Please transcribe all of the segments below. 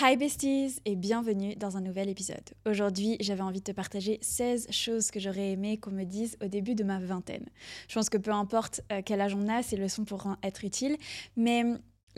Hi besties et bienvenue dans un nouvel épisode. Aujourd'hui, j'avais envie de te partager 16 choses que j'aurais aimé qu'on me dise au début de ma vingtaine. Je pense que peu importe euh, quel âge on a, ces leçons pourront être utiles, mais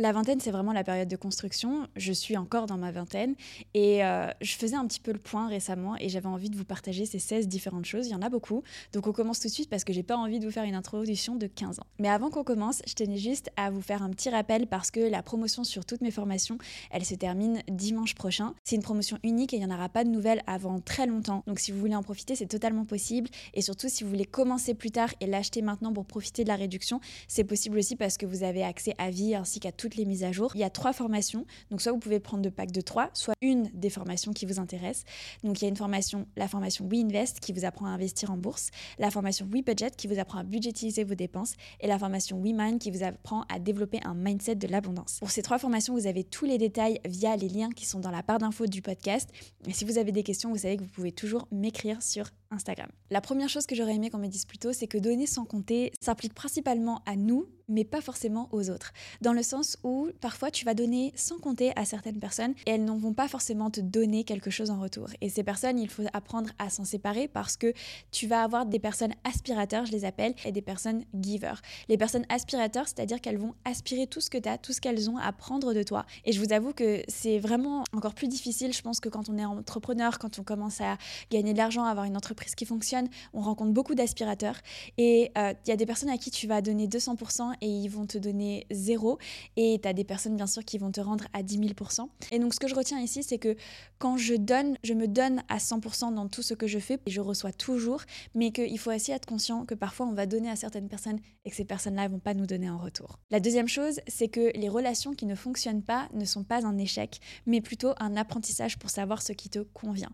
la vingtaine, c'est vraiment la période de construction. Je suis encore dans ma vingtaine et euh, je faisais un petit peu le point récemment et j'avais envie de vous partager ces 16 différentes choses. Il y en a beaucoup. Donc on commence tout de suite parce que j'ai pas envie de vous faire une introduction de 15 ans. Mais avant qu'on commence, je tenais juste à vous faire un petit rappel parce que la promotion sur toutes mes formations, elle se termine dimanche prochain. C'est une promotion unique et il n'y en aura pas de nouvelles avant très longtemps. Donc si vous voulez en profiter, c'est totalement possible. Et surtout, si vous voulez commencer plus tard et l'acheter maintenant pour profiter de la réduction, c'est possible aussi parce que vous avez accès à vie ainsi qu'à toutes les mises à jour. Il y a trois formations. Donc, soit vous pouvez prendre de pack de trois, soit une des formations qui vous intéresse. Donc, il y a une formation, la formation WeInvest qui vous apprend à investir en bourse, la formation WeBudget qui vous apprend à budgétiser vos dépenses et la formation WeMind qui vous apprend à développer un mindset de l'abondance. Pour ces trois formations, vous avez tous les détails via les liens qui sont dans la barre d'infos du podcast. Et si vous avez des questions, vous savez que vous pouvez toujours m'écrire sur Instagram. La première chose que j'aurais aimé qu'on me dise plus tôt, c'est que donner sans compter s'implique principalement à nous, mais pas forcément aux autres. Dans le sens où parfois tu vas donner sans compter à certaines personnes et elles ne vont pas forcément te donner quelque chose en retour. Et ces personnes, il faut apprendre à s'en séparer parce que tu vas avoir des personnes aspirateurs, je les appelle, et des personnes givers. Les personnes aspirateurs, c'est-à-dire qu'elles vont aspirer tout ce que tu as, tout ce qu'elles ont à prendre de toi. Et je vous avoue que c'est vraiment encore plus difficile, je pense, que quand on est entrepreneur, quand on commence à gagner de l'argent, avoir une entreprise ce qui fonctionne, on rencontre beaucoup d'aspirateurs et il euh, y a des personnes à qui tu vas donner 200% et ils vont te donner zéro et tu as des personnes bien sûr qui vont te rendre à 10 000%. Et donc ce que je retiens ici, c'est que quand je donne, je me donne à 100% dans tout ce que je fais et je reçois toujours, mais qu'il faut aussi être conscient que parfois on va donner à certaines personnes et que ces personnes-là ne vont pas nous donner en retour. La deuxième chose, c'est que les relations qui ne fonctionnent pas ne sont pas un échec, mais plutôt un apprentissage pour savoir ce qui te convient.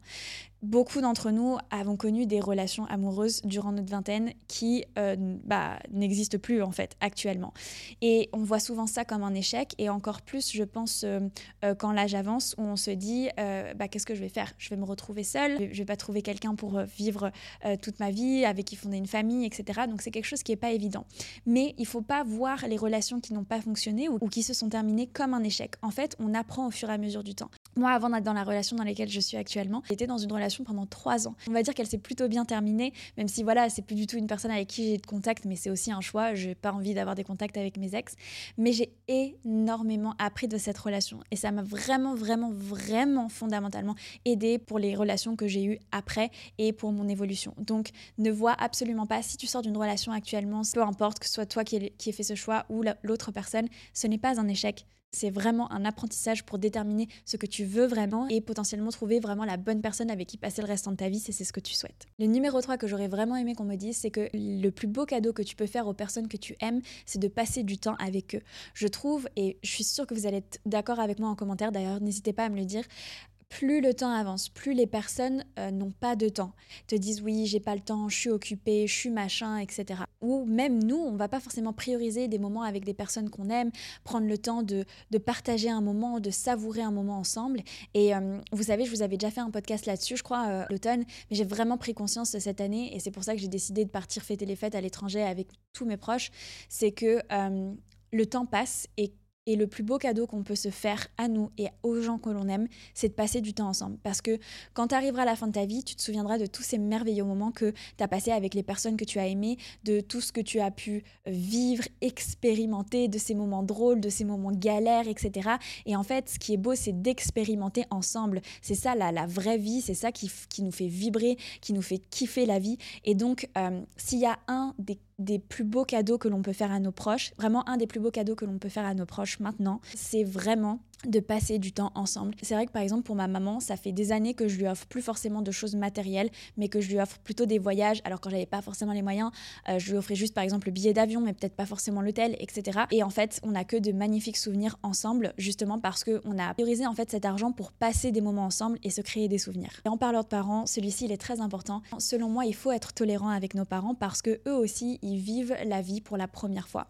Beaucoup d'entre nous avons connu des relations amoureuses durant notre vingtaine qui euh, bah, n'existent plus en fait actuellement. Et on voit souvent ça comme un échec et encore plus, je pense, euh, euh, quand l'âge avance, où on se dit bah, qu'est-ce que je vais faire? Je vais me retrouver seule, je vais pas trouver quelqu'un pour vivre toute ma vie, avec qui fonder une famille, etc. Donc c'est quelque chose qui n'est pas évident. Mais il faut pas voir les relations qui n'ont pas fonctionné ou, ou qui se sont terminées comme un échec. En fait, on apprend au fur et à mesure du temps. Moi, avant d'être dans la relation dans laquelle je suis actuellement, j'étais dans une relation pendant trois ans. On va dire qu'elle s'est plutôt bien terminée, même si voilà, c'est plus du tout une personne avec qui j'ai de contact, mais c'est aussi un choix. J'ai pas envie d'avoir des contacts avec mes ex, mais j'ai énormément appris de cette relation et ça m'a vraiment, vraiment, vraiment fondamentalement aidé pour les relations que j'ai eues après et pour mon évolution. Donc, ne vois absolument pas si tu sors d'une relation actuellement, peu importe que ce soit toi qui ait fait ce choix ou l'autre personne, ce n'est pas un échec c'est vraiment un apprentissage pour déterminer ce que tu veux vraiment et potentiellement trouver vraiment la bonne personne avec qui passer le restant de ta vie si c'est ce que tu souhaites. Le numéro 3 que j'aurais vraiment aimé qu'on me dise, c'est que le plus beau cadeau que tu peux faire aux personnes que tu aimes, c'est de passer du temps avec eux. Je trouve, et je suis sûre que vous allez être d'accord avec moi en commentaire, d'ailleurs n'hésitez pas à me le dire, plus le temps avance, plus les personnes euh, n'ont pas de temps, te disent oui, j'ai pas le temps, je suis occupée, je suis machin, etc. Ou même nous, on va pas forcément prioriser des moments avec des personnes qu'on aime, prendre le temps de, partager un moment, de savourer un moment ensemble. Et euh, vous savez, je vous avais déjà fait un podcast là-dessus, je crois, euh, l'automne, mais j'ai vraiment pris conscience cette année, et c'est pour ça que j'ai décidé de partir fêter les fêtes à l'étranger avec tous mes proches, c'est que le temps passe et et le plus beau cadeau qu'on peut se faire à nous et aux gens que l'on aime, c'est de passer du temps ensemble. Parce que quand tu arriveras à la fin de ta vie, tu te souviendras de tous ces merveilleux moments que tu as passés avec les personnes que tu as aimées, de tout ce que tu as pu vivre, expérimenter, de ces moments drôles, de ces moments galères, etc. Et en fait, ce qui est beau, c'est d'expérimenter ensemble. C'est ça la, vraie vie, c'est ça qui, qui, nous fait vibrer, qui nous fait kiffer la vie. Et donc, euh, s'il y a un des des plus beaux cadeaux que l'on peut faire à nos proches, vraiment un des plus beaux cadeaux que l'on peut faire à nos proches maintenant, c'est vraiment de passer du temps ensemble. C'est vrai que par exemple pour ma maman, ça fait des années que je lui offre plus forcément de choses matérielles, mais que je lui offre plutôt des voyages. Alors quand j'avais pas forcément les moyens, euh, je lui offrais juste par exemple le billet d'avion, mais peut-être pas forcément l'hôtel, etc. Et en fait, on a que de magnifiques souvenirs ensemble, justement parce que on a priorisé en fait cet argent pour passer des moments ensemble et se créer des souvenirs. Et en parlant de parents, celui-ci il est très important. Selon moi, il faut être tolérant avec nos parents parce que eux aussi ils vivent la vie pour la première fois.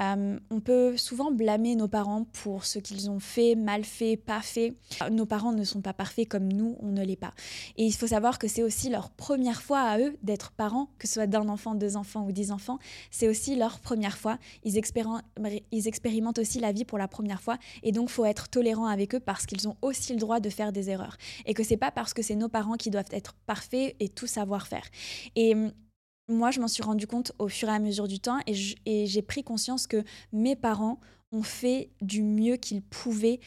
Euh, on peut souvent blâmer nos parents pour ce qu'ils ont fait mal fait, pas fait. Nos parents ne sont pas parfaits comme nous, on ne l'est pas. Et il faut savoir que c'est aussi leur première fois à eux d'être parents, que ce soit d'un enfant, deux enfants ou dix enfants. C'est aussi leur première fois. Ils, ils expérimentent aussi la vie pour la première fois. Et donc, faut être tolérant avec eux parce qu'ils ont aussi le droit de faire des erreurs. Et que c'est pas parce que c'est nos parents qui doivent être parfaits et tout savoir faire. Et hum, moi, je m'en suis rendu compte au fur et à mesure du temps et j'ai pris conscience que mes parents ont fait du mieux qu'ils pouvaient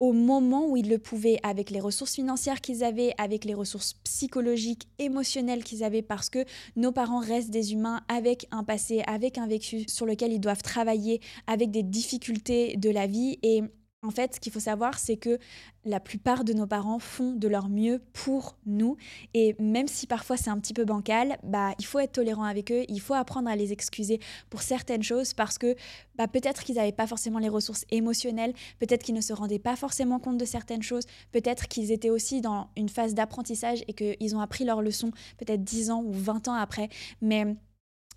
au moment où ils le pouvaient, avec les ressources financières qu'ils avaient, avec les ressources psychologiques, émotionnelles qu'ils avaient, parce que nos parents restent des humains avec un passé, avec un vécu sur lequel ils doivent travailler, avec des difficultés de la vie. Et en fait, ce qu'il faut savoir, c'est que la plupart de nos parents font de leur mieux pour nous. Et même si parfois c'est un petit peu bancal, bah, il faut être tolérant avec eux, il faut apprendre à les excuser pour certaines choses parce que bah, peut-être qu'ils n'avaient pas forcément les ressources émotionnelles, peut-être qu'ils ne se rendaient pas forcément compte de certaines choses, peut-être qu'ils étaient aussi dans une phase d'apprentissage et qu'ils ont appris leur leçon peut-être 10 ans ou 20 ans après. Mais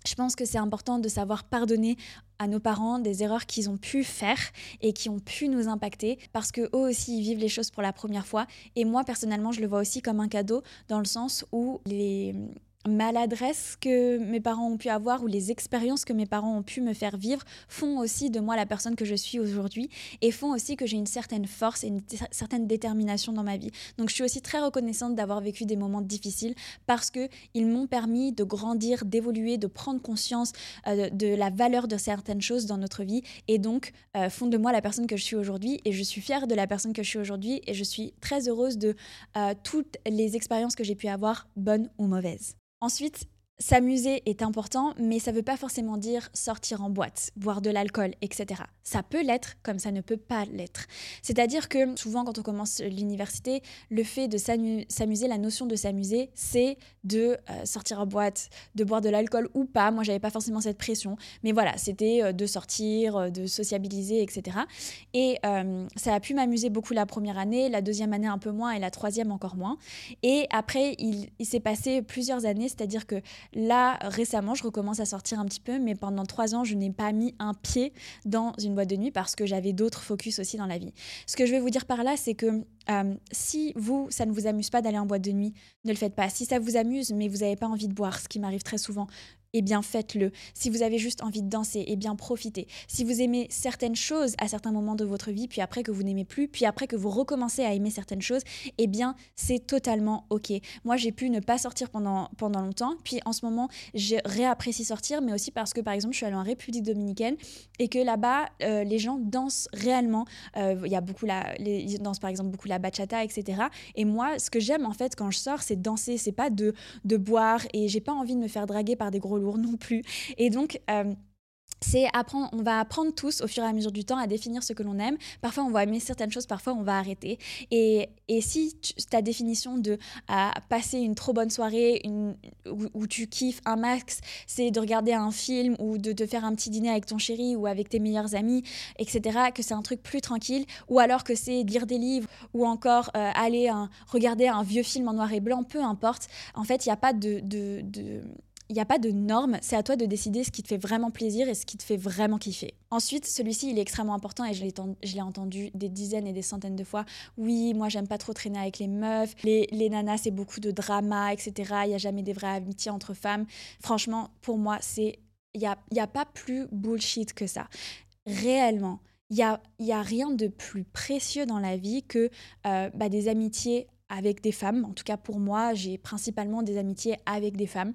je pense que c'est important de savoir pardonner à nos parents des erreurs qu'ils ont pu faire et qui ont pu nous impacter parce que eux aussi ils vivent les choses pour la première fois. Et moi personnellement je le vois aussi comme un cadeau dans le sens où les maladresse que mes parents ont pu avoir ou les expériences que mes parents ont pu me faire vivre font aussi de moi la personne que je suis aujourd'hui et font aussi que j'ai une certaine force et une certaine détermination dans ma vie. Donc je suis aussi très reconnaissante d'avoir vécu des moments difficiles parce que ils m'ont permis de grandir, d'évoluer, de prendre conscience euh, de la valeur de certaines choses dans notre vie et donc euh, font de moi la personne que je suis aujourd'hui et je suis fière de la personne que je suis aujourd'hui et je suis très heureuse de euh, toutes les expériences que j'ai pu avoir, bonnes ou mauvaises. Ensuite, S'amuser est important, mais ça ne veut pas forcément dire sortir en boîte, boire de l'alcool, etc. Ça peut l'être, comme ça ne peut pas l'être. C'est-à-dire que souvent, quand on commence l'université, le fait de s'amuser, la notion de s'amuser, c'est de euh, sortir en boîte, de boire de l'alcool ou pas. Moi, j'avais pas forcément cette pression, mais voilà, c'était euh, de sortir, euh, de sociabiliser, etc. Et ça a pu m'amuser beaucoup la première année, la deuxième année un peu moins et la troisième encore moins. Et après, il, il s'est passé plusieurs années, c'est-à-dire que Là, récemment, je recommence à sortir un petit peu, mais pendant trois ans, je n'ai pas mis un pied dans une boîte de nuit parce que j'avais d'autres focus aussi dans la vie. Ce que je vais vous dire par là, c'est que euh, si vous, ça ne vous amuse pas d'aller en boîte de nuit, ne le faites pas. Si ça vous amuse, mais vous n'avez pas envie de boire, ce qui m'arrive très souvent, eh bien faites-le. Si vous avez juste envie de danser, eh bien profitez. Si vous aimez certaines choses à certains moments de votre vie, puis après que vous n'aimez plus, puis après que vous recommencez à aimer certaines choses, eh bien c'est totalement ok. Moi j'ai pu ne pas sortir pendant, pendant longtemps, puis en ce moment j'ai réapprécié sortir, mais aussi parce que par exemple je suis allée en République dominicaine et que là-bas euh, les gens dansent réellement. Euh, il y a beaucoup la, ils dansent par exemple beaucoup la bachata, etc. Et moi ce que j'aime en fait quand je sors, c'est danser, c'est pas de, de boire et j'ai pas envie de me faire draguer par des gros non plus. Et donc, euh, c'est apprendre, on va apprendre tous au fur et à mesure du temps à définir ce que l'on aime. Parfois, on va aimer certaines choses, parfois, on va arrêter. Et, et si ta définition de passer une trop bonne soirée une, où, tu kiffes un max, c'est de regarder un film ou de te faire un petit dîner avec ton chéri ou avec tes meilleurs amis, etc., que c'est un truc plus tranquille, ou alors que c'est lire des livres ou encore euh, aller regarder un vieux film en noir et blanc, peu importe. En fait, il n'y a pas de il n'y a pas de normes, c'est à toi de décider ce qui te fait vraiment plaisir et ce qui te fait vraiment kiffer. Ensuite, celui-ci, il est extrêmement important et je l'ai entendu des dizaines et des centaines de fois. Oui, moi, j'aime pas trop traîner avec les meufs. Les, les nanas, c'est beaucoup de drama, etc. Il n'y a jamais des vraies amitiés entre femmes. Franchement, pour moi, c'est il n'y a, y a pas plus bullshit que ça. Réellement, il n'y a, y a rien de plus précieux dans la vie que euh, bah, des amitiés avec des femmes. En tout cas, pour moi, j'ai principalement des amitiés avec des femmes.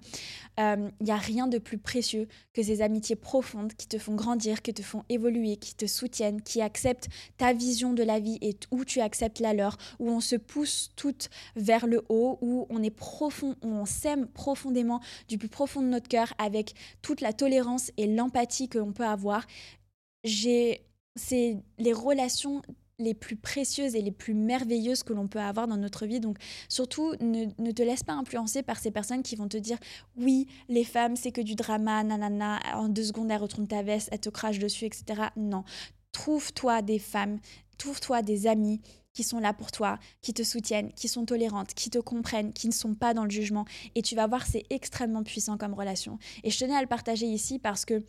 Il euh, n'y a rien de plus précieux que ces amitiés profondes qui te font grandir, qui te font évoluer, qui te soutiennent, qui acceptent ta vision de la vie et où tu acceptes la leur, où on se pousse toutes vers le haut, où on est profond, où on s'aime profondément du plus profond de notre cœur avec toute la tolérance et l'empathie que l'on peut avoir. J'ai c'est les relations les plus précieuses et les plus merveilleuses que l'on peut avoir dans notre vie. Donc surtout, ne, te laisse pas influencer par ces personnes qui vont te dire oui, les femmes, c'est que du drama, nanana, en deux secondes, elles retournent ta veste, elles te crachent dessus, etc. Non. Trouve-toi des femmes, trouve-toi des amis qui sont là pour toi, qui te soutiennent, qui sont tolérantes, qui te comprennent, qui ne sont pas dans le jugement. Et tu vas voir, c'est extrêmement puissant comme relation. Et je tenais à le partager ici parce que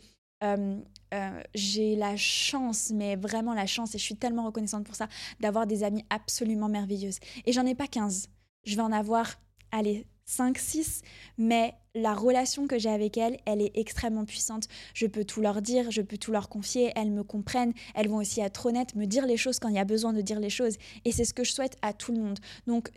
j'ai la chance, mais vraiment la chance, et je suis tellement reconnaissante pour ça, d'avoir des amies absolument merveilleuses. Et j'en ai pas 15. Je vais en avoir, allez, 5, 6, mais la relation que j'ai avec elles, elle est extrêmement puissante. Je peux tout leur dire, je peux tout leur confier, elles me comprennent, elles vont aussi être honnêtes, me dire les choses quand il y a besoin de dire les choses. Et c'est ce que je souhaite à tout le monde. Donc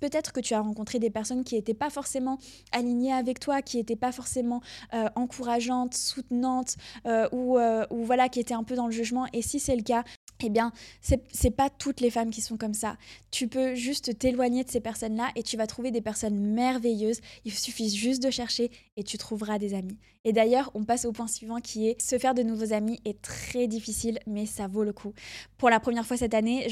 peut-être que tu as rencontré des personnes qui n'étaient pas forcément alignées avec toi, qui n'étaient pas forcément euh, encourageantes, soutenantes, euh, ou, euh, ou voilà, qui étaient un peu dans le jugement. Et si c'est le cas, eh bien, c'est pas toutes les femmes qui sont comme ça. Tu peux juste t'éloigner de ces personnes-là et tu vas trouver des personnes merveilleuses. Il suffit juste de chercher et tu trouveras des amis. Et d'ailleurs, on passe au point suivant qui est se faire de nouveaux amis est très difficile, mais ça vaut le coup. Pour la première fois cette année,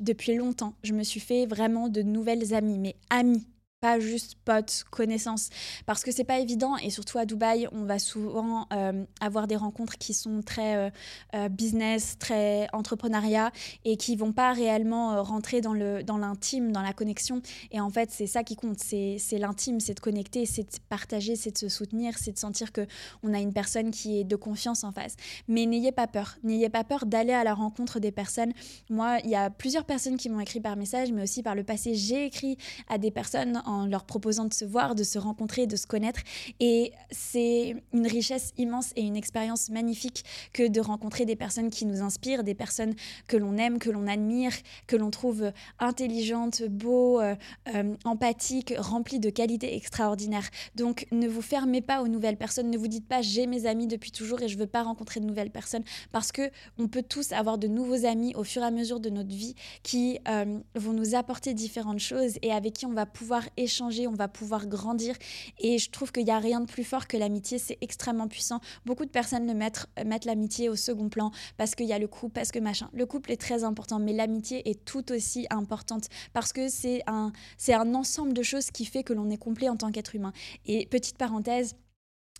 depuis longtemps, je me suis fait vraiment de nouvelles amies, mais amies pas juste potes, connaissances, parce que c'est pas évident et surtout à Dubaï, on va souvent euh, avoir des rencontres qui sont très euh, euh, business, très entrepreneuriat et qui vont pas réellement rentrer dans le dans l'intime, dans la connexion. Et en fait, c'est ça qui compte, c'est l'intime, c'est de connecter, c'est de partager, c'est de se soutenir, c'est de sentir que on a une personne qui est de confiance en face. Mais n'ayez pas peur, n'ayez pas peur d'aller à la rencontre des personnes. Moi, il y a plusieurs personnes qui m'ont écrit par message, mais aussi par le passé, j'ai écrit à des personnes en leur proposant de se voir, de se rencontrer, de se connaître. Et c'est une richesse immense et une expérience magnifique que de rencontrer des personnes qui nous inspirent, des personnes que l'on aime, que l'on admire, que l'on trouve intelligentes, beaux, euh, euh, empathiques, remplies de qualités extraordinaires. Donc ne vous fermez pas aux nouvelles personnes, ne vous dites pas j'ai mes amis depuis toujours et je veux pas rencontrer de nouvelles personnes parce que on peut tous avoir de nouveaux amis au fur et à mesure de notre vie qui euh, vont nous apporter différentes choses et avec qui on va pouvoir échanger, on va pouvoir grandir. Et je trouve qu'il n'y a rien de plus fort que l'amitié, c'est extrêmement puissant. Beaucoup de personnes mettent, l'amitié au second plan parce qu'il y a le couple, parce que machin. Le couple est très important, mais l'amitié est tout aussi importante parce que c'est un ensemble de choses qui fait que l'on est complet en tant qu'être humain. Et petite parenthèse,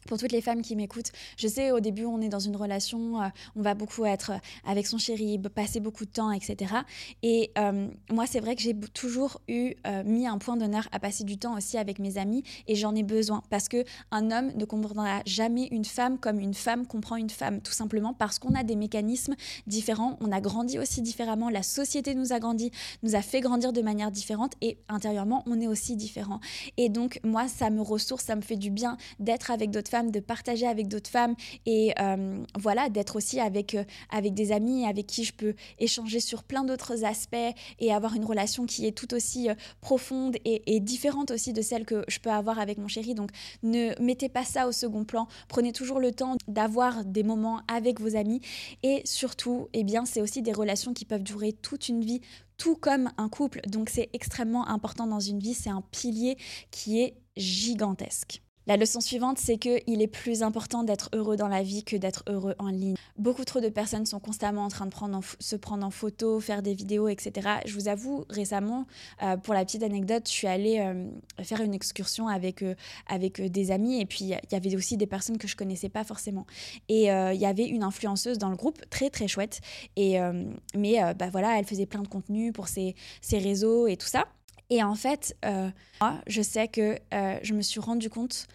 pour toutes les femmes qui m'écoutent, je sais au début on est dans une relation, euh, on va beaucoup être avec son chéri, passer beaucoup de temps, etc. Et euh, moi c'est vrai que j'ai toujours eu euh, mis un point d'honneur à passer du temps aussi avec mes amis et j'en ai besoin parce que un homme ne comprendra jamais une femme comme une femme comprend une femme, tout simplement parce qu'on a des mécanismes différents, on a grandi aussi différemment, la société nous a grandi, nous a fait grandir de manière différente et intérieurement on est aussi différent. Et donc moi ça me ressource, ça me fait du bien d'être avec d'autres de partager avec d'autres femmes et euh, voilà, d'être aussi avec, euh, avec des amis avec qui je peux échanger sur plein d'autres aspects et avoir une relation qui est tout aussi euh, profonde et, différente aussi de celle que je peux avoir avec mon chéri. Donc ne mettez pas ça au second plan. Prenez toujours le temps d'avoir des moments avec vos amis et surtout, eh bien, c'est aussi des relations qui peuvent durer toute une vie tout comme un couple. Donc c'est extrêmement important dans une vie, c'est un pilier qui est gigantesque. La leçon suivante, c'est qu'il est plus important d'être heureux dans la vie que d'être heureux en ligne. Beaucoup trop de personnes sont constamment en train de se prendre en photo, faire des vidéos, etc. Je vous avoue, récemment, euh, pour la petite anecdote, je suis allée euh, faire une excursion avec, euh, avec des amis et puis il y avait aussi des personnes que je connaissais pas forcément. Et il y avait une influenceuse dans le groupe, très très chouette. Et, mais bah, voilà, elle faisait plein de contenu pour ses, ses réseaux et tout ça. Et en fait, euh, moi, je sais que euh, je me suis rendu compte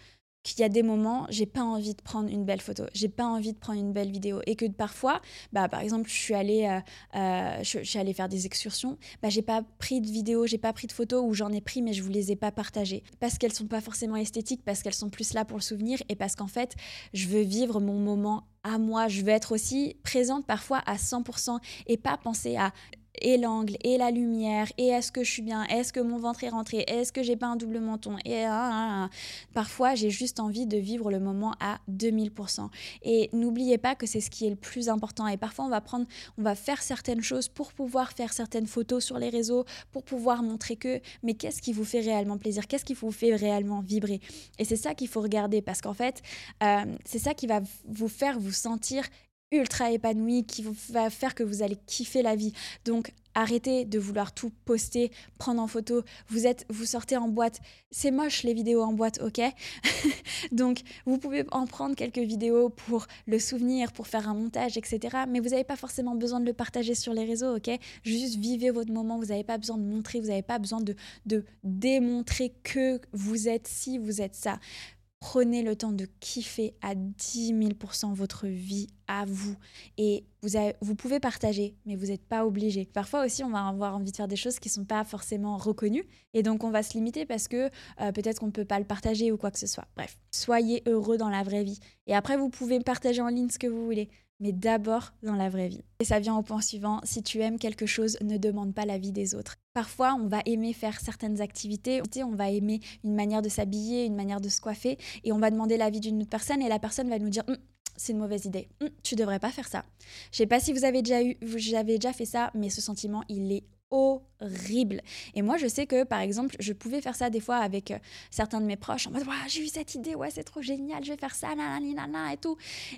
qu'il y a des moments, j'ai pas envie de prendre une belle photo, j'ai pas envie de prendre une belle vidéo, et que parfois, bah, par exemple, je suis allée, euh, je, suis allée faire des excursions, bah, j'ai pas pris de vidéo, j'ai pas pris de photos, ou j'en ai pris, mais je vous les ai pas partagées, parce qu'elles sont pas forcément esthétiques, parce qu'elles sont plus là pour le souvenir, et parce qu'en fait, je veux vivre mon moment à moi, je veux être aussi présente parfois à 100%, et pas penser à et l'angle et la lumière et est-ce que je suis bien est-ce que mon ventre est rentré est-ce que j'ai pas un double menton et ah, ah, ah. parfois j'ai juste envie de vivre le moment à 2000% et n'oubliez pas que c'est ce qui est le plus important. Et parfois on va prendre on va faire certaines choses pour pouvoir faire certaines photos sur les réseaux pour pouvoir montrer que mais qu'est-ce qui vous fait réellement plaisir? Qu'est-ce qui vous fait réellement vibrer? Et c'est ça qu'il faut regarder parce qu'en fait euh, c'est ça qui va vous faire vous sentir ultra épanoui, qui va faire que vous allez kiffer la vie. Donc arrêtez de vouloir tout poster, prendre en photo. Vous êtes, vous sortez en boîte. C'est moche les vidéos en boîte, ok? Donc vous pouvez en prendre quelques vidéos pour le souvenir, pour faire un montage, etc. Mais vous n'avez pas forcément besoin de le partager sur les réseaux, ok? Juste vivez votre moment. Vous n'avez pas besoin de montrer, vous n'avez pas besoin de, de démontrer que vous êtes ci, vous êtes ça Prenez le temps de kiffer à 10 000% votre vie à vous. Et vous, vous pouvez partager, mais vous n'êtes pas obligé. Parfois aussi, on va avoir envie de faire des choses qui ne sont pas forcément reconnues. Et donc, on va se limiter parce que euh, peut-être qu'on ne peut pas le partager ou quoi que ce soit. Bref, soyez heureux dans la vraie vie. Et après, vous pouvez partager en ligne ce que vous voulez mais d'abord dans la vraie vie. Et ça vient au point suivant, si tu aimes quelque chose, ne demande pas l'avis des autres. Parfois, on va aimer faire certaines activités, on va aimer une manière de s'habiller, une manière de se coiffer, et on va demander l'avis d'une autre personne, et la personne va nous dire hum, c'est une mauvaise idée, hum, tu devrais pas faire ça. Je sais pas si vous avez déjà eu, avez déjà fait ça, mais ce sentiment, il est horrible. Et moi, je sais que, par exemple, je pouvais faire ça des fois avec euh, certains de mes proches, en mode, j'ai eu cette idée, ouais, c'est trop génial, je vais faire ça, nanana, et tout.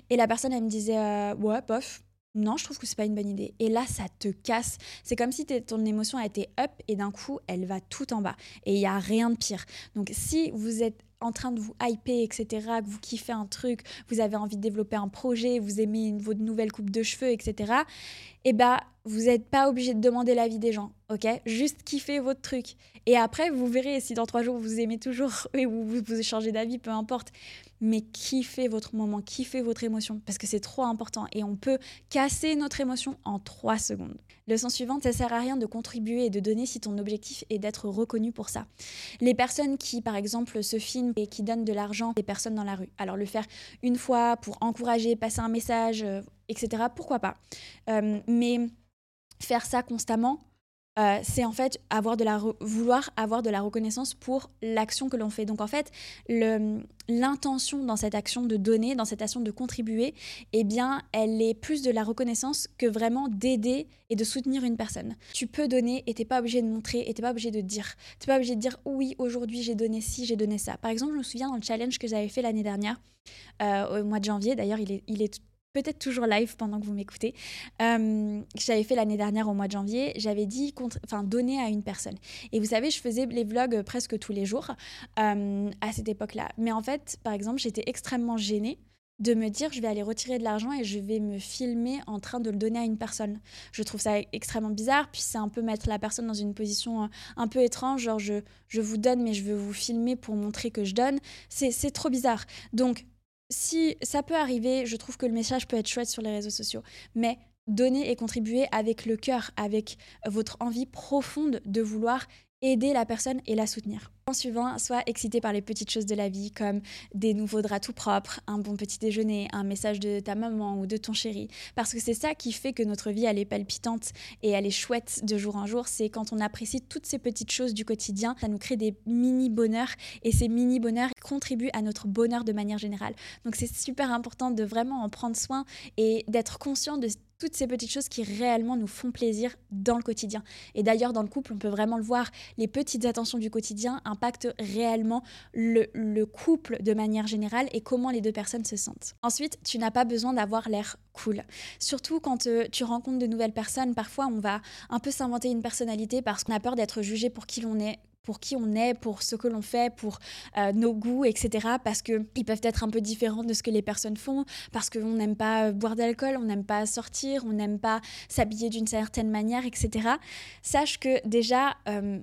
Et la personne, elle me disait, euh, ouais, bof, non, je trouve que c'est pas une bonne idée. Et là, ça te casse. C'est comme si ton émotion a été up et d'un coup, elle va tout en bas. Et il y a rien de pire. Donc, si vous êtes en train de vous hyper, etc., que vous kiffez un truc, vous avez envie de développer un projet, vous aimez une, votre nouvelle coupe de cheveux, etc., eh ben, vous n'êtes pas obligé de demander l'avis des gens, ok? Juste kiffez votre truc. Et après, vous verrez si dans trois jours vous aimez toujours et vous, vous, vous changez d'avis, peu importe mais kiffez votre moment, kiffez votre émotion, parce que c'est trop important et on peut casser notre émotion en trois secondes. Leçon suivante, ça sert à rien de contribuer et de donner si ton objectif est d'être reconnu pour ça. Les personnes qui, par exemple, se filment et qui donnent de l'argent des personnes dans la rue, alors le faire une fois pour encourager, passer un message, euh, etc., pourquoi pas. Euh, mais faire ça constamment, euh, c'est en fait avoir de la vouloir avoir de la reconnaissance pour l'action que l'on fait. Donc en fait, l'intention dans cette action de donner, dans cette action de contribuer, eh bien, elle est plus de la reconnaissance que vraiment d'aider et de soutenir une personne. Tu peux donner et t'es pas obligé de montrer et t'es pas obligé de dire. T'es pas obligé de dire oui, aujourd'hui j'ai donné ci, j'ai donné ça. Par exemple, je me souviens dans le challenge que j'avais fait l'année dernière, euh, au mois de janvier, d'ailleurs il est, il est peut-être toujours live pendant que vous m'écoutez. Euh, j'avais fait l'année dernière au mois de janvier, j'avais dit enfin donner à une personne. Et vous savez, je faisais les vlogs presque tous les jours euh, à cette époque-là. Mais en fait, par exemple, j'étais extrêmement gênée de me dire je vais aller retirer de l'argent et je vais me filmer en train de le donner à une personne. Je trouve ça extrêmement bizarre, puis c'est un peu mettre la personne dans une position euh, un peu étrange, genre je, je vous donne mais je veux vous filmer pour montrer que je donne. C'est trop bizarre. Donc si ça peut arriver, je trouve que le message peut être chouette sur les réseaux sociaux, mais donner et contribuer avec le cœur, avec votre envie profonde de vouloir aider la personne et la soutenir. En suivant, sois excité par les petites choses de la vie comme des nouveaux draps tout propres, un bon petit déjeuner, un message de ta maman ou de ton chéri. Parce que c'est ça qui fait que notre vie, elle est palpitante et elle est chouette de jour en jour. C'est quand on apprécie toutes ces petites choses du quotidien, ça nous crée des mini-bonheurs et ces mini-bonheurs contribuent à notre bonheur de manière générale. Donc c'est super important de vraiment en prendre soin et d'être conscient de toutes ces petites choses qui réellement nous font plaisir dans le quotidien. Et d'ailleurs, dans le couple, on peut vraiment le voir, les petites attentions du quotidien impactent réellement le, le couple de manière générale et comment les deux personnes se sentent. Ensuite, tu n'as pas besoin d'avoir l'air cool. Surtout quand euh, tu rencontres de nouvelles personnes, parfois on va un peu s'inventer une personnalité parce qu'on a peur d'être jugé pour qui l'on est pour qui on est, pour ce que l'on fait, pour euh, nos goûts, etc. Parce qu'ils peuvent être un peu différents de ce que les personnes font, parce qu'on n'aime pas boire d'alcool, on n'aime pas sortir, on n'aime pas s'habiller d'une certaine manière, etc. Sache que déjà... Euh,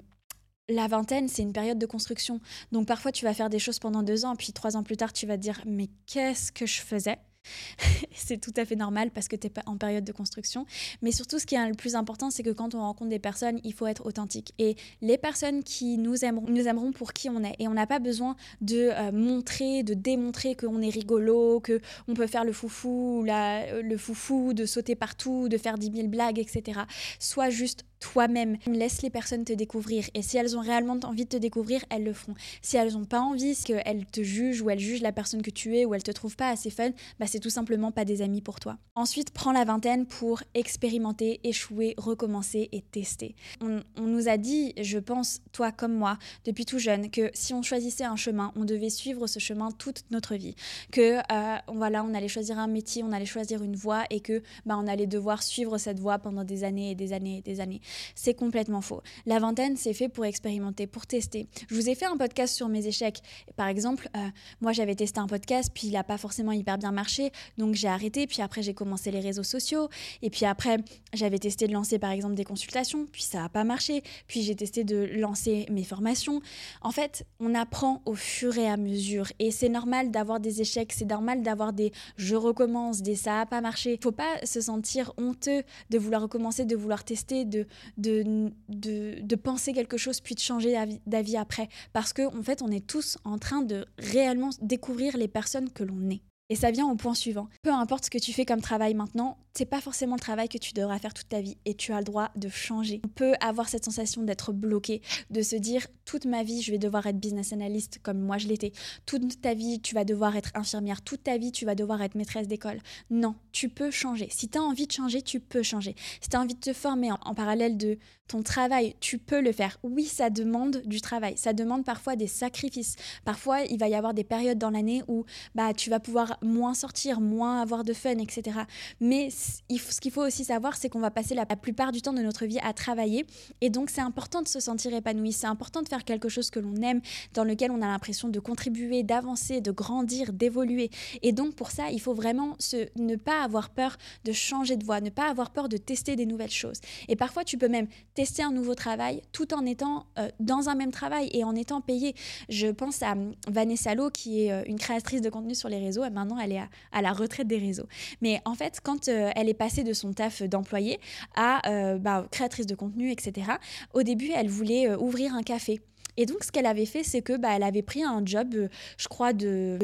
la vingtaine, c'est une période de construction. Donc parfois, tu vas faire des choses pendant deux ans, puis trois ans plus tard, tu vas te dire, mais qu'est-ce que je faisais? C'est tout à fait normal parce que tu es en période de construction. Mais surtout, ce qui est le plus important, c'est que quand on rencontre des personnes, il faut être authentique. Et les personnes qui nous aimeront, nous aimeront pour qui on est. Et on n'a pas besoin de euh, montrer, de démontrer qu'on est rigolo, qu'on peut faire le foufou, la, le foufou, de sauter partout, de faire 10 000 blagues, etc. Sois juste toi-même. Laisse les personnes te découvrir. Et si elles ont réellement envie de te découvrir, elles le feront. Si elles n'ont pas envie, qu'elles te jugent ou elles jugent la personne que tu es ou elles te trouvent pas assez fun, bah c'est tout simplement pas des amis pour toi. Ensuite, prends la vingtaine pour expérimenter, échouer, recommencer et tester. On, nous a dit, je pense, toi comme moi, depuis tout jeune, que si on choisissait un chemin, on devait suivre ce chemin toute notre vie. Que euh, voilà, on allait choisir un métier, on allait choisir une voie et que bah, on allait devoir suivre cette voie pendant des années et des années et des années. C'est complètement faux. La vingtaine, c'est fait pour expérimenter, pour tester. Je vous ai fait un podcast sur mes échecs. Par exemple, euh, moi j'avais testé un podcast, puis il n'a pas forcément hyper bien marché, donc j'ai arrêté, puis après j'ai commencé les réseaux sociaux, et puis après j'avais testé de lancer par exemple des consultations, puis ça n'a pas marché, puis j'ai testé de lancer mes formations. En fait, on apprend au fur et à mesure, et c'est normal d'avoir des échecs, c'est normal d'avoir des je recommence, des ça n'a pas marché. Faut pas se sentir honteux de vouloir recommencer, de vouloir tester, de, de, de, penser quelque chose, puis de changer d'avis après, parce qu'en en fait, on est tous en train de réellement découvrir les personnes que l'on est. Et ça vient au point suivant. Peu importe ce que tu fais comme travail maintenant, c'est pas forcément le travail que tu devras faire toute ta vie et tu as le droit de changer. On peut avoir cette sensation d'être bloqué, de se dire toute ma vie je vais devoir être business analyst comme moi je l'étais. Toute ta vie tu vas devoir être infirmière, toute ta vie tu vas devoir être maîtresse d'école. Non, tu peux changer. Si tu as envie de changer, tu peux changer. Si tu as envie de te former en parallèle de ton travail, tu peux le faire. Oui, ça demande du travail, ça demande parfois des sacrifices. Parfois, il va y avoir des périodes dans l'année où bah, tu vas pouvoir moins sortir, moins avoir de fun, etc. Mais ce qu'il faut aussi savoir, c'est qu'on va passer la, plupart du temps de notre vie à travailler. Et donc, c'est important de se sentir épanoui. C'est important de faire quelque chose que l'on aime, dans lequel on a l'impression de contribuer, d'avancer, de grandir, d'évoluer. Et donc, pour ça, il faut vraiment ne pas avoir peur de changer de voie, ne pas avoir peur de tester des nouvelles choses. Et parfois, tu peux même tester un nouveau travail tout en étant euh, dans un même travail et en étant payé. Je pense à hum, Vanessa Lo, qui est euh, une créatrice de contenu sur les réseaux. Et maintenant, elle est à, la retraite des réseaux. Mais en fait, quand euh, elle est passée de son taf d'employé à euh, bah, créatrice de contenu, etc., au début, elle voulait euh, ouvrir un café. Et donc, ce qu'elle avait fait, c'est que bah, elle avait pris un job, je crois, de,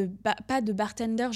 pas de bartender,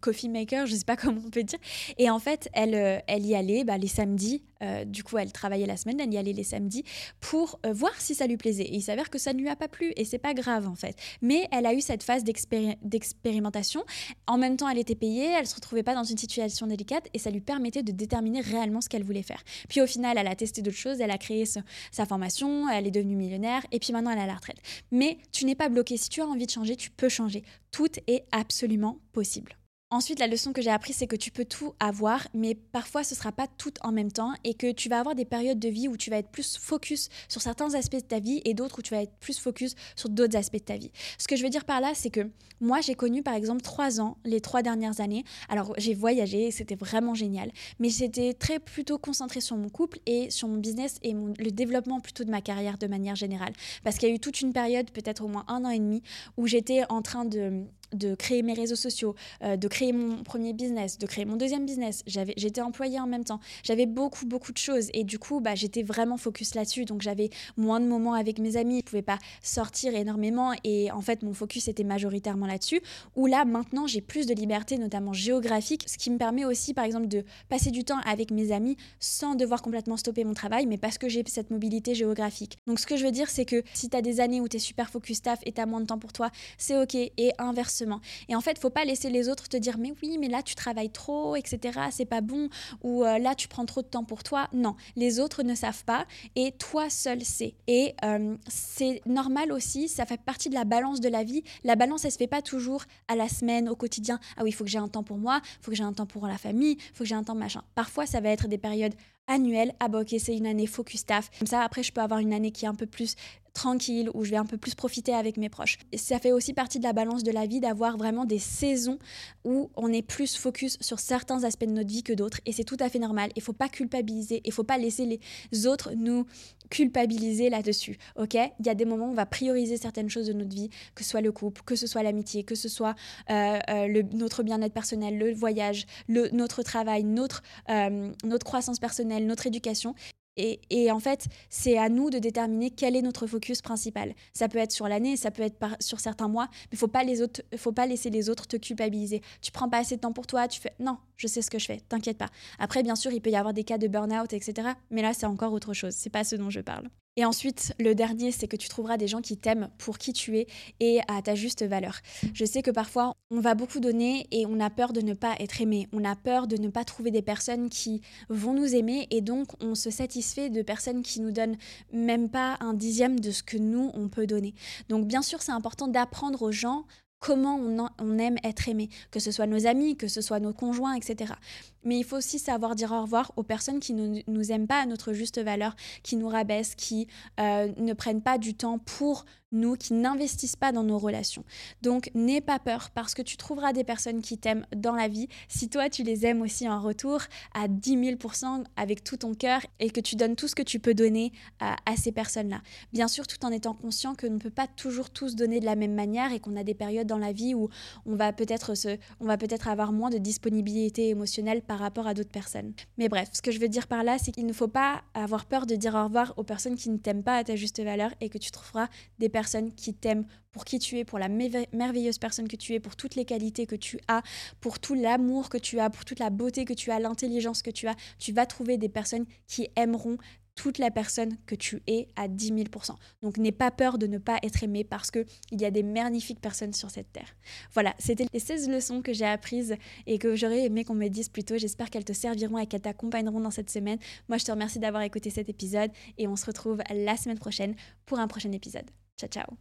coffee maker, je sais pas comment on peut dire. Et en fait, elle, elle y allait bah, les samedis euh, du coup, elle travaillait la semaine, elle y allait les samedis pour euh, voir si ça lui plaisait. Et il s'avère que ça ne lui a pas plu et c'est pas grave en fait. Mais elle a eu cette phase d'expérimentation. En même temps, elle était payée, elle se retrouvait pas dans une situation délicate et ça lui permettait de déterminer réellement ce qu'elle voulait faire. Puis au final, elle a testé d'autres choses, elle a créé sa formation, elle est devenue millionnaire et puis maintenant elle est à la retraite. Mais tu n'es pas bloqué. Si tu as envie de changer, tu peux changer. Tout est absolument possible. Ensuite, la leçon que j'ai apprise, c'est que tu peux tout avoir, mais parfois ce sera pas tout en même temps et que tu vas avoir des périodes de vie où tu vas être plus focus sur certains aspects de ta vie et d'autres où tu vas être plus focus sur d'autres aspects de ta vie. Ce que je veux dire par là, c'est que moi, j'ai connu par exemple trois ans, les trois dernières années. Alors, j'ai voyagé, c'était vraiment génial, mais j'étais très plutôt concentrée sur mon couple et sur mon business et le développement plutôt de ma carrière de manière générale. Parce qu'il y a eu toute une période, peut-être au moins un an et demi, où j'étais en train de de créer mes réseaux sociaux, euh, de créer mon premier business, de créer mon deuxième business. J'étais employée en même temps. J'avais beaucoup, beaucoup de choses. Et du coup, bah, j'étais vraiment focus là-dessus. Donc, j'avais moins de moments avec mes amis. Je ne pouvais pas sortir énormément. Et en fait, mon focus était majoritairement là-dessus. Où là, maintenant, j'ai plus de liberté, notamment géographique, ce qui me permet aussi, par exemple, de passer du temps avec mes amis sans devoir complètement stopper mon travail, mais parce que j'ai cette mobilité géographique. Donc, ce que je veux dire, c'est que si tu as des années où tu es super focus staff et tu as moins de temps pour toi, c'est OK. Et inversement, et en fait, faut pas laisser les autres te dire mais oui, mais là tu travailles trop, etc. C'est pas bon ou euh, là tu prends trop de temps pour toi. Non, les autres ne savent pas et toi seul sais. Et euh, c'est normal aussi, ça fait partie de la balance de la vie. La balance, elle se fait pas toujours à la semaine, au quotidien. Ah oui, il faut que j'ai un temps pour moi, il faut que j'ai un temps pour la famille, il faut que j'ai un temps machin. Parfois, ça va être des périodes annuelles. Ah bah ok, c'est une année focus staff. Comme ça, après, je peux avoir une année qui est un peu plus tranquille, où je vais un peu plus profiter avec mes proches. Ça fait aussi partie de la balance de la vie d'avoir vraiment des saisons où on est plus focus sur certains aspects de notre vie que d'autres. Et c'est tout à fait normal. Il faut pas culpabiliser. Il faut pas laisser les autres nous culpabiliser là-dessus. Ok? Il y a des moments où on va prioriser certaines choses de notre vie, que ce soit le couple, que ce soit l'amitié, que ce soit euh, euh, notre bien-être personnel, le voyage, notre travail, euh, notre croissance personnelle, notre éducation. Et, en fait, c'est à nous de déterminer quel est notre focus principal. Ça peut être sur l'année, ça peut être sur certains mois, mais faut pas les autres, faut pas laisser les autres te culpabiliser. Tu prends pas assez de temps pour toi, tu fais non, je sais ce que je fais, t'inquiète pas. Après, bien sûr, il peut y avoir des cas de burn-out, etc. Mais là, c'est encore autre chose. C'est pas ce dont je parle. Et ensuite, le dernier, c'est que tu trouveras des gens qui t'aiment pour qui tu es et à ta juste valeur. Je sais que parfois, on va beaucoup donner et on a peur de ne pas être aimé. On a peur de ne pas trouver des personnes qui vont nous aimer et donc on se satisfait de personnes qui nous donnent même pas un dixième de ce que nous, on peut donner. Donc bien sûr, c'est important d'apprendre aux gens comment on, on, aime être aimé, que ce soit nos amis, que ce soit nos conjoints, etc. Mais il faut aussi savoir dire au revoir aux personnes qui ne nous aiment pas à notre juste valeur, qui nous rabaissent, qui euh, ne prennent pas du temps pour nous, qui n'investissent pas dans nos relations. Donc n'aie pas peur parce que tu trouveras des personnes qui t'aiment dans la vie. Si toi tu les aimes aussi en retour à 10 000% avec tout ton cœur et que tu donnes tout ce que tu peux donner à, ces personnes-là. Bien sûr, tout en étant conscient que ne peut pas toujours tous donner de la même manière et qu'on a des périodes dans la vie où on va peut-être se, on va peut-être avoir moins de disponibilité émotionnelle par rapport à d'autres personnes. Mais bref, ce que je veux dire par là, c'est qu'il ne faut pas avoir peur de dire au revoir aux personnes qui ne t'aiment pas à ta juste valeur et que tu trouveras des personnes qui t'aiment pour qui tu es, pour la merveilleuse personne que tu es, pour toutes les qualités que tu as, pour tout l'amour que tu as, pour toute la beauté que tu as, l'intelligence que tu as. Tu vas trouver des personnes qui aimeront toute la personne que tu es à 10 000% Donc n'aie pas peur de ne pas être aimé parce qu'il y a des magnifiques personnes sur cette terre. Voilà, c'était les 16 leçons que j'ai apprises et que j'aurais aimé qu'on me dise plus tôt. J'espère qu'elles te serviront et qu'elles t'accompagneront dans cette semaine. Moi, je te remercie d'avoir écouté cet épisode et on se retrouve la semaine prochaine pour un prochain épisode. Ciao, ciao